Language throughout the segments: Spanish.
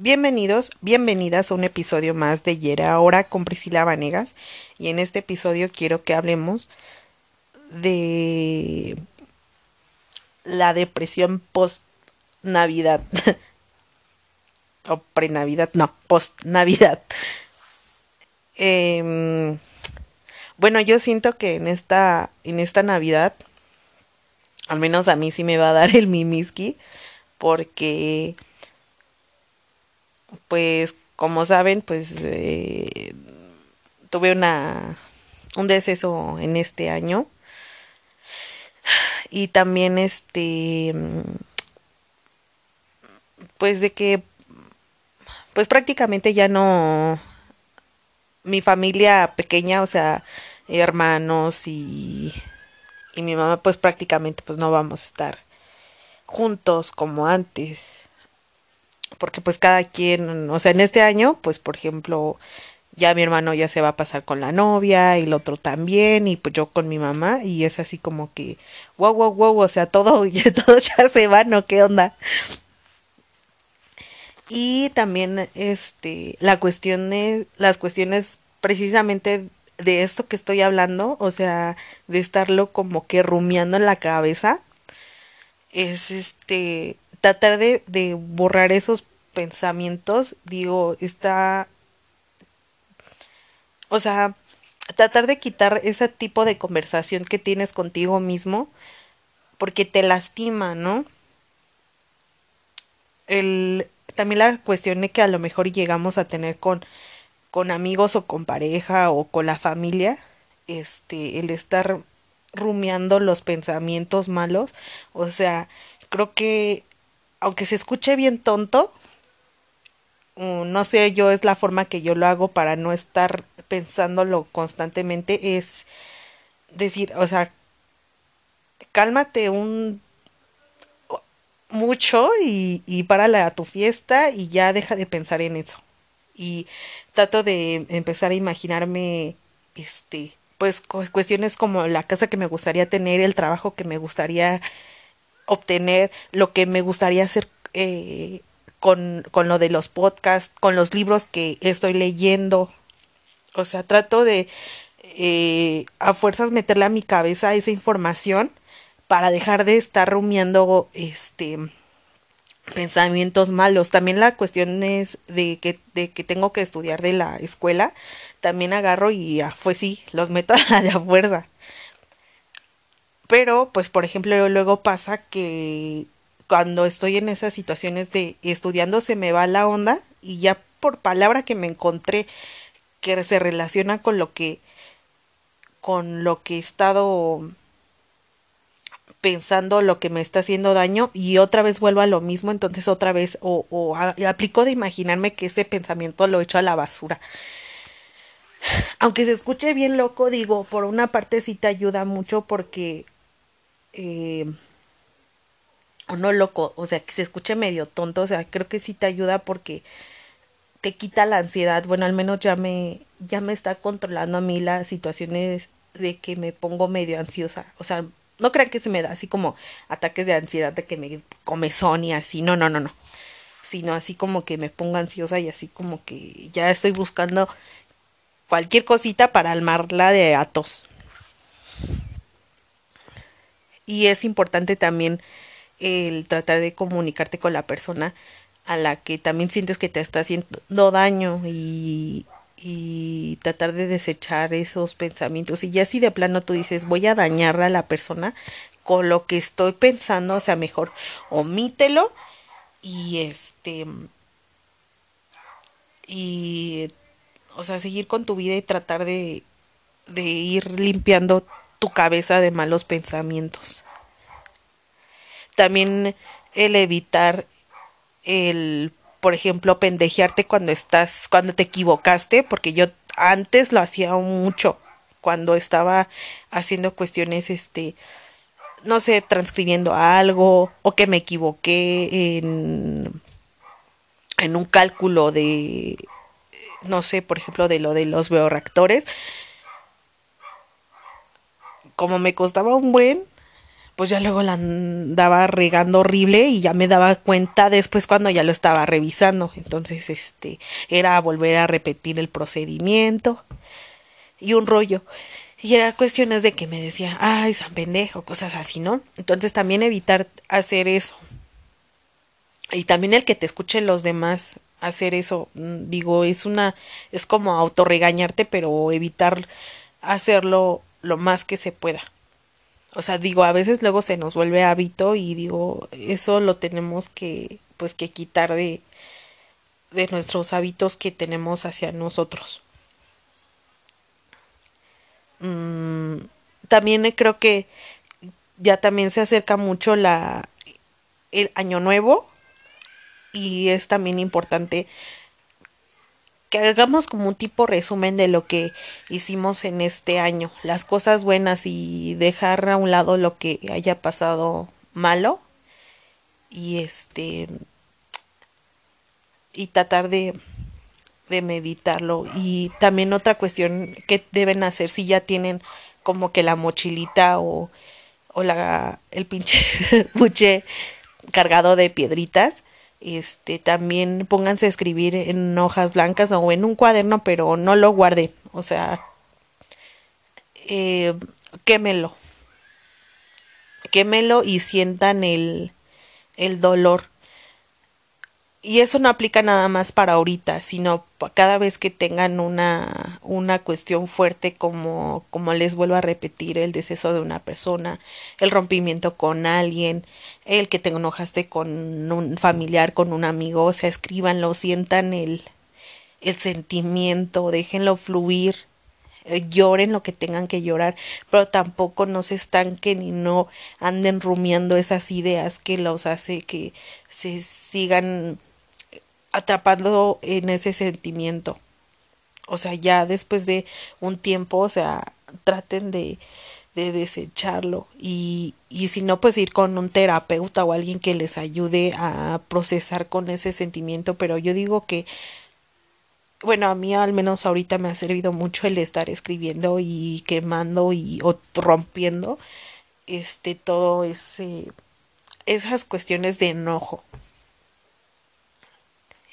Bienvenidos, bienvenidas a un episodio más de Yera Ahora con Priscila Vanegas. Y en este episodio quiero que hablemos de la depresión post Navidad. o pre-Navidad, no, post Navidad. Em, bueno, yo siento que en esta, en esta Navidad, al menos a mí sí me va a dar el mimiski, porque pues como saben, pues eh, tuve una un deceso en este año. Y también este pues de que pues prácticamente ya no mi familia pequeña, o sea, hermanos y y mi mamá pues prácticamente pues no vamos a estar juntos como antes porque pues cada quien, o sea, en este año, pues por ejemplo, ya mi hermano ya se va a pasar con la novia y el otro también y pues yo con mi mamá y es así como que wow wow wow o sea todo ya todo ya se va no qué onda y también este la cuestión es las cuestiones precisamente de esto que estoy hablando o sea de estarlo como que rumiando en la cabeza es este tratar de, de borrar esos pensamientos, digo, está, o sea, tratar de quitar ese tipo de conversación que tienes contigo mismo, porque te lastima, ¿no? El, también la cuestión de que a lo mejor llegamos a tener con, con amigos o con pareja o con la familia, este, el estar rumiando los pensamientos malos, o sea, creo que aunque se escuche bien tonto, no sé yo, es la forma que yo lo hago para no estar pensándolo constantemente, es decir, o sea, cálmate un mucho y, y párale a tu fiesta y ya deja de pensar en eso. Y trato de empezar a imaginarme, este, pues cuestiones como la casa que me gustaría tener, el trabajo que me gustaría obtener, lo que me gustaría hacer eh, con, con lo de los podcasts, con los libros que estoy leyendo. O sea, trato de eh, a fuerzas meterle a mi cabeza esa información para dejar de estar rumiando este pensamientos malos. También la cuestión es de que, de que tengo que estudiar de la escuela. También agarro y ah, pues sí, los meto a la fuerza. Pero, pues, por ejemplo, luego pasa que cuando estoy en esas situaciones de estudiando se me va la onda y ya por palabra que me encontré que se relaciona con lo que con lo que he estado pensando lo que me está haciendo daño y otra vez vuelvo a lo mismo entonces otra vez o, aplico de imaginarme que ese pensamiento lo echo a la basura. Aunque se escuche bien loco digo por una parte sí te ayuda mucho porque eh, o no loco, o sea, que se escuche medio tonto, o sea, creo que sí te ayuda porque te quita la ansiedad, bueno, al menos ya me ya me está controlando a mí las situaciones de que me pongo medio ansiosa, o sea, no crean que se me da así como ataques de ansiedad de que me comezón y así, no, no, no, no, sino así como que me pongo ansiosa y así como que ya estoy buscando cualquier cosita para almarla de atos. Y es importante también el tratar de comunicarte con la persona a la que también sientes que te está haciendo daño y, tratar de desechar esos pensamientos. Y ya si de plano tú dices voy a dañar a la persona con lo que estoy pensando, o sea, mejor omítelo y este y o sea, seguir con tu vida y tratar de de ir limpiando tu cabeza de malos pensamientos también el evitar el, por ejemplo, pendejearte cuando estás, cuando te equivocaste, porque yo antes lo hacía mucho, cuando estaba haciendo cuestiones, este, no sé, transcribiendo algo, o que me equivoqué en, en un cálculo de, no sé, por ejemplo, de lo de los bioreactores, como me costaba un buen, pues ya luego la andaba regando horrible y ya me daba cuenta después cuando ya lo estaba revisando. Entonces, este, era volver a repetir el procedimiento y un rollo. Y era cuestiones de que me decía, ay, san pendejo, cosas así, ¿no? Entonces también evitar hacer eso. Y también el que te escuchen los demás hacer eso, mm, digo, es una, es como autorregañarte, pero evitar hacerlo lo más que se pueda. O sea, digo, a veces luego se nos vuelve hábito y digo, eso lo tenemos que, pues, que quitar de, de nuestros hábitos que tenemos hacia nosotros. Mm, también creo que ya también se acerca mucho la el año nuevo y es también importante que hagamos como un tipo resumen de lo que hicimos en este año, las cosas buenas y dejar a un lado lo que haya pasado malo y este y tratar de de meditarlo. Y también otra cuestión que deben hacer si ya tienen como que la mochilita o, o la el pinche buche cargado de piedritas este también pónganse a escribir en hojas blancas o en un cuaderno pero no lo guarden o sea eh, quémelo. Quémelo y sientan el el dolor y eso no aplica nada más para ahorita, sino cada vez que tengan una, una cuestión fuerte como, como les vuelvo a repetir, el deceso de una persona, el rompimiento con alguien, el que te enojaste con un familiar, con un amigo, o sea, escríbanlo, sientan el, el sentimiento, déjenlo fluir, eh, lloren lo que tengan que llorar, pero tampoco no se estanquen y no anden rumiando esas ideas que los hace que se sigan atrapando en ese sentimiento. O sea, ya después de un tiempo, o sea, traten de, de desecharlo y, y si no, pues ir con un terapeuta o alguien que les ayude a procesar con ese sentimiento. Pero yo digo que, bueno, a mí al menos ahorita me ha servido mucho el estar escribiendo y quemando y o rompiendo este todo ese esas cuestiones de enojo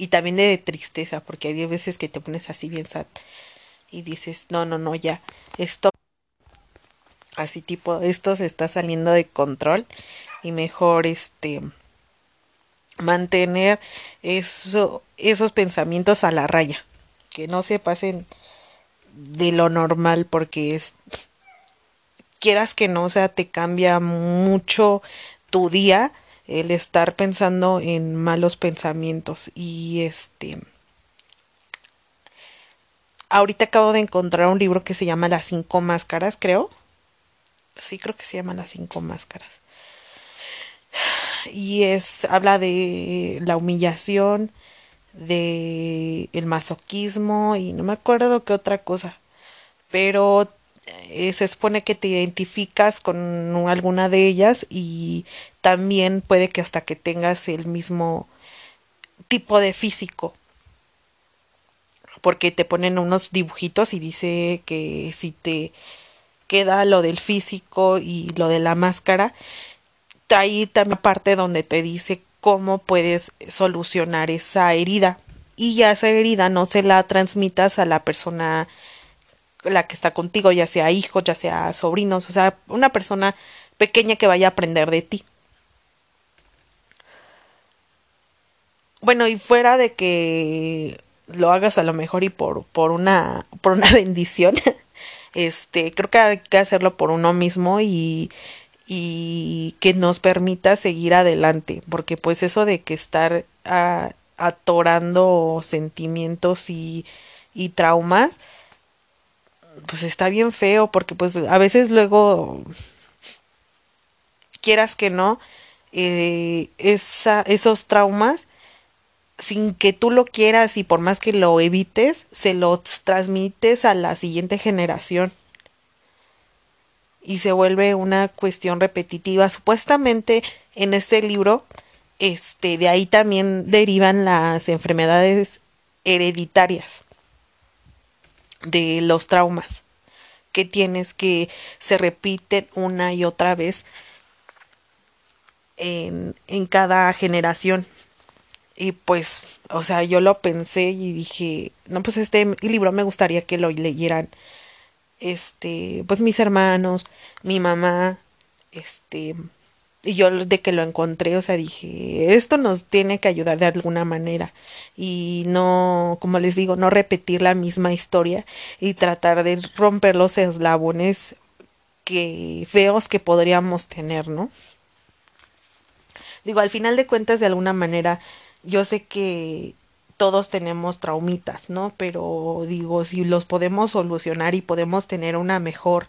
y también de tristeza, porque hay veces que te pones así bien sad y dices, no, no, no, ya, esto, así tipo, esto se está saliendo de control y mejor este mantener eso, esos pensamientos a la raya, que no se pasen de lo normal porque es quieras que no, o sea, te cambia mucho tu día el estar pensando en malos pensamientos y este ahorita acabo de encontrar un libro que se llama Las cinco máscaras, creo. Sí, creo que se llama Las cinco máscaras. Y es habla de la humillación, de el masoquismo y no me acuerdo qué otra cosa. Pero eh, se supone que te identificas con alguna de ellas y también puede que hasta que tengas el mismo tipo de físico. Porque te ponen unos dibujitos y dice que si te queda lo del físico y lo de la máscara, trae también parte donde te dice cómo puedes solucionar esa herida. Y ya esa herida no se la transmitas a la persona la que está contigo, ya sea hijos, ya sea sobrinos, o sea, una persona pequeña que vaya a aprender de ti. Bueno, y fuera de que lo hagas a lo mejor y por, por una, por una bendición, este, creo que hay que hacerlo por uno mismo y, y que nos permita seguir adelante, porque pues eso de que estar atorando sentimientos y, y traumas, pues está bien feo porque pues a veces luego quieras que no eh, esa, esos traumas sin que tú lo quieras y por más que lo evites se los transmites a la siguiente generación. Y se vuelve una cuestión repetitiva. Supuestamente en este libro este de ahí también derivan las enfermedades hereditarias de los traumas que tienes que se repiten una y otra vez en, en cada generación. Y pues, o sea, yo lo pensé y dije, no, pues este libro me gustaría que lo leyeran, este, pues mis hermanos, mi mamá, este, y yo de que lo encontré, o sea, dije, esto nos tiene que ayudar de alguna manera y no, como les digo, no repetir la misma historia y tratar de romper los eslabones que feos que podríamos tener, ¿no? Digo, al final de cuentas, de alguna manera, yo sé que todos tenemos traumitas, ¿no? Pero digo, si los podemos solucionar y podemos tener una mejor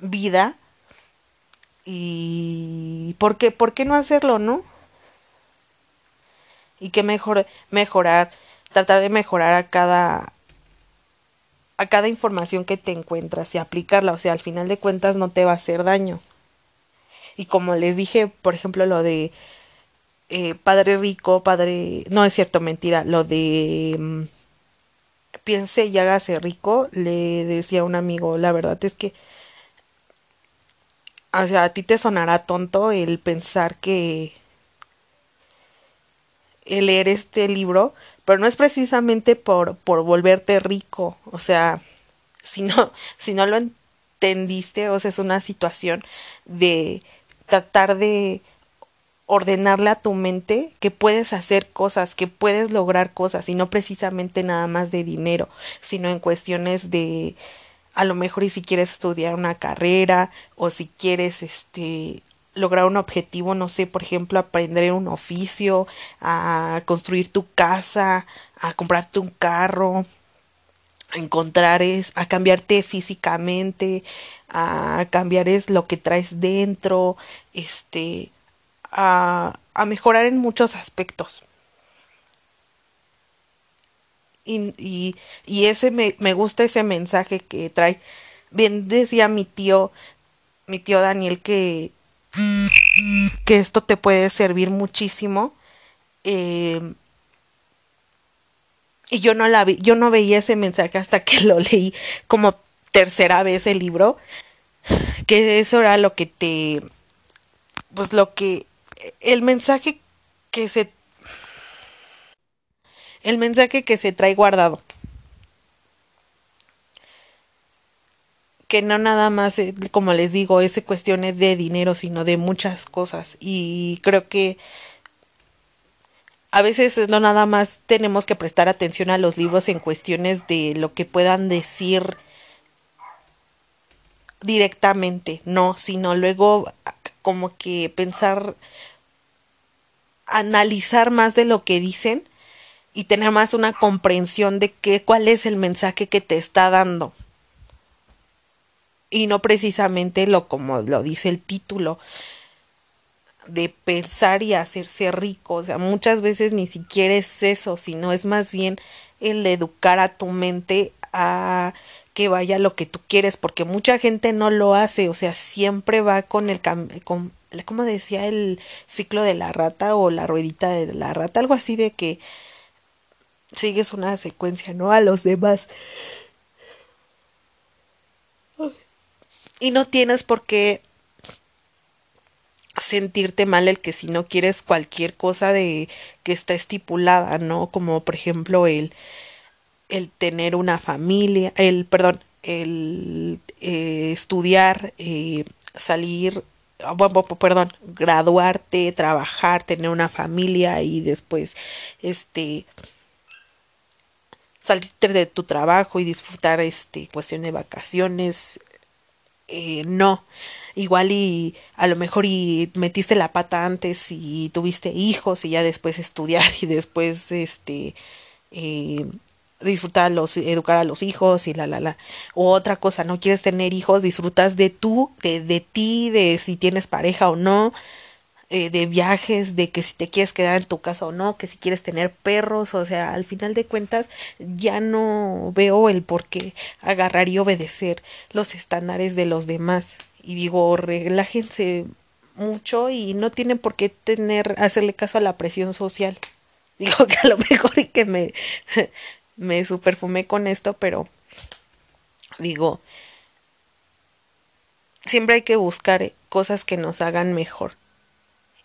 vida, y ¿por qué, por qué no hacerlo, no? Y qué mejor mejorar, tratar de mejorar a cada a cada información que te encuentras y aplicarla, o sea, al final de cuentas no te va a hacer daño. Y como les dije, por ejemplo, lo de eh, padre rico, padre, no es cierto, mentira, lo de mm, piense y hágase rico, le decía un amigo, la verdad es que o sea, a ti te sonará tonto el pensar que el leer este libro, pero no es precisamente por, por volverte rico, o sea, si no, si no lo entendiste, o sea, es una situación de tratar de ordenarle a tu mente que puedes hacer cosas, que puedes lograr cosas, y no precisamente nada más de dinero, sino en cuestiones de a lo mejor y si quieres estudiar una carrera o si quieres este lograr un objetivo, no sé, por ejemplo, aprender un oficio, a construir tu casa, a comprarte un carro, a encontrar es, a cambiarte físicamente, a cambiar es lo que traes dentro, este, a, a mejorar en muchos aspectos. Y, y, ese me, me gusta ese mensaje que trae. Bien decía mi tío, mi tío Daniel que, que esto te puede servir muchísimo. Eh, y yo no la vi, yo no veía ese mensaje hasta que lo leí como tercera vez el libro. Que eso era lo que te. Pues lo que. El mensaje que se el mensaje que se trae guardado. Que no nada más, eh, como les digo, es cuestiones de dinero, sino de muchas cosas. Y creo que a veces no nada más tenemos que prestar atención a los libros en cuestiones de lo que puedan decir directamente, no, sino luego como que pensar, analizar más de lo que dicen y tener más una comprensión de qué, cuál es el mensaje que te está dando. Y no precisamente lo como lo dice el título de pensar y hacerse rico. O sea, muchas veces ni siquiera es eso, sino es más bien el educar a tu mente a que vaya lo que tú quieres, porque mucha gente no lo hace, o sea, siempre va con el con como decía el ciclo de la rata o la ruedita de la rata, algo así de que sigues una secuencia, ¿no? A los demás. Y no tienes por qué sentirte mal el que si no quieres cualquier cosa de que está estipulada, ¿no? Como por ejemplo el el tener una familia, el perdón, el eh, estudiar, eh, salir, bueno, perdón, graduarte, trabajar, tener una familia y después este salirte de tu trabajo y disfrutar este cuestión de vacaciones eh, no. Igual y a lo mejor y metiste la pata antes y tuviste hijos y ya después estudiar y después este eh, disfrutar los educar a los hijos y la la la. O otra cosa no quieres tener hijos disfrutas de tú de, de ti de si tienes pareja o no eh, de viajes, de que si te quieres quedar en tu casa o no, que si quieres tener perros, o sea, al final de cuentas ya no veo el por qué agarrar y obedecer los estándares de los demás. Y digo, relájense mucho y no tienen por qué tener, hacerle caso a la presión social. Digo que a lo mejor y que me, me superfumé con esto, pero digo, siempre hay que buscar cosas que nos hagan mejor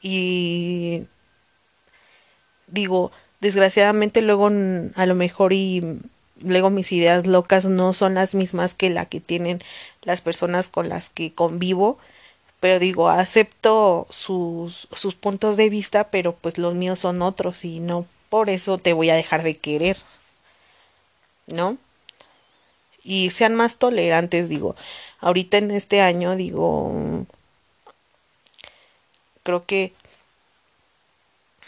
Y digo, desgraciadamente luego a lo mejor y luego mis ideas locas no son las mismas que la que tienen las personas con las que convivo pero digo acepto sus, sus puntos de vista pero pues los míos son otros y no por eso te voy a dejar de querer ¿no? y sean más tolerantes digo ahorita en este año digo creo que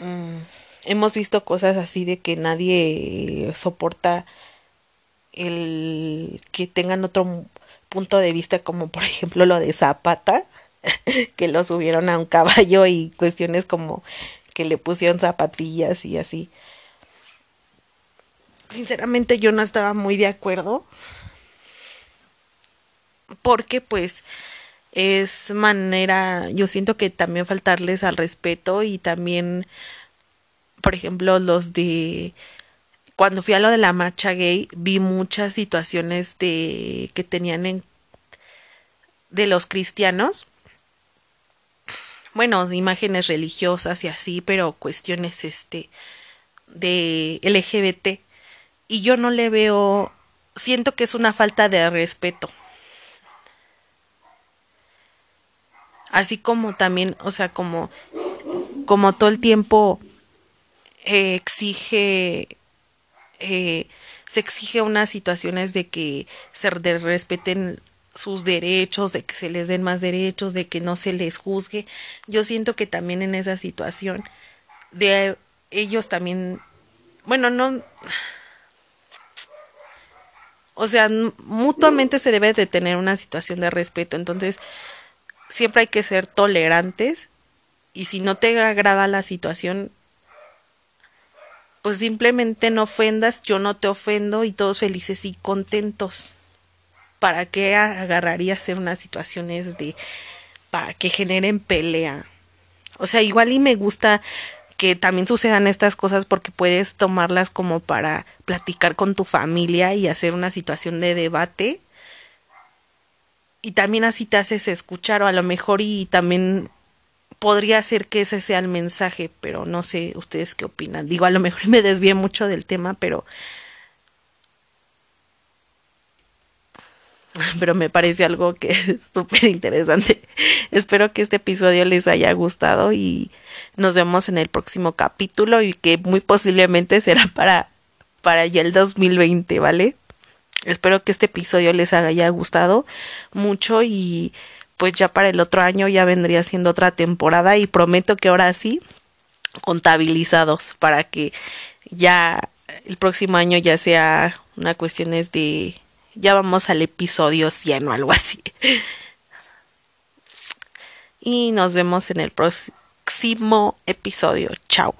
mm, hemos visto cosas así de que nadie soporta el que tengan otro punto de vista como por ejemplo lo de Zapata que lo subieron a un caballo y cuestiones como que le pusieron zapatillas y así. Sinceramente yo no estaba muy de acuerdo porque pues es manera yo siento que también faltarles al respeto y también por ejemplo los de cuando fui a lo de la marcha gay vi muchas situaciones de que tenían en de los cristianos. Bueno imágenes religiosas y así pero cuestiones este de LGBT y yo no le veo siento que es una falta de respeto así como también o sea como como todo el tiempo eh, exige eh, se exige unas situaciones de que se respeten sus derechos, de que se les den más derechos, de que no se les juzgue. Yo siento que también en esa situación de ellos también, bueno, no, o sea, mutuamente se debe de tener una situación de respeto, entonces siempre hay que ser tolerantes y si no te agrada la situación, pues simplemente no ofendas, yo no te ofendo y todos felices y contentos. ¿Para qué agarraría hacer unas situaciones de para que generen pelea? O sea, igual y me gusta que también sucedan estas cosas porque puedes tomarlas como para platicar con tu familia y hacer una situación de debate. Y también así te haces escuchar o a lo mejor y también podría ser que ese sea el mensaje, pero no sé ustedes qué opinan. Digo, a lo mejor me desvié mucho del tema, pero pero me parece algo que es súper interesante. Espero que este episodio les haya gustado y nos vemos en el próximo capítulo y que muy posiblemente será para para ya el 2020, ¿vale? Espero que este episodio les haya gustado mucho y pues ya para el otro año ya vendría siendo otra temporada y prometo que ahora sí contabilizados para que ya el próximo año ya sea una cuestión es de ya vamos al episodio 100 o algo así. Y nos vemos en el próximo episodio. Chao.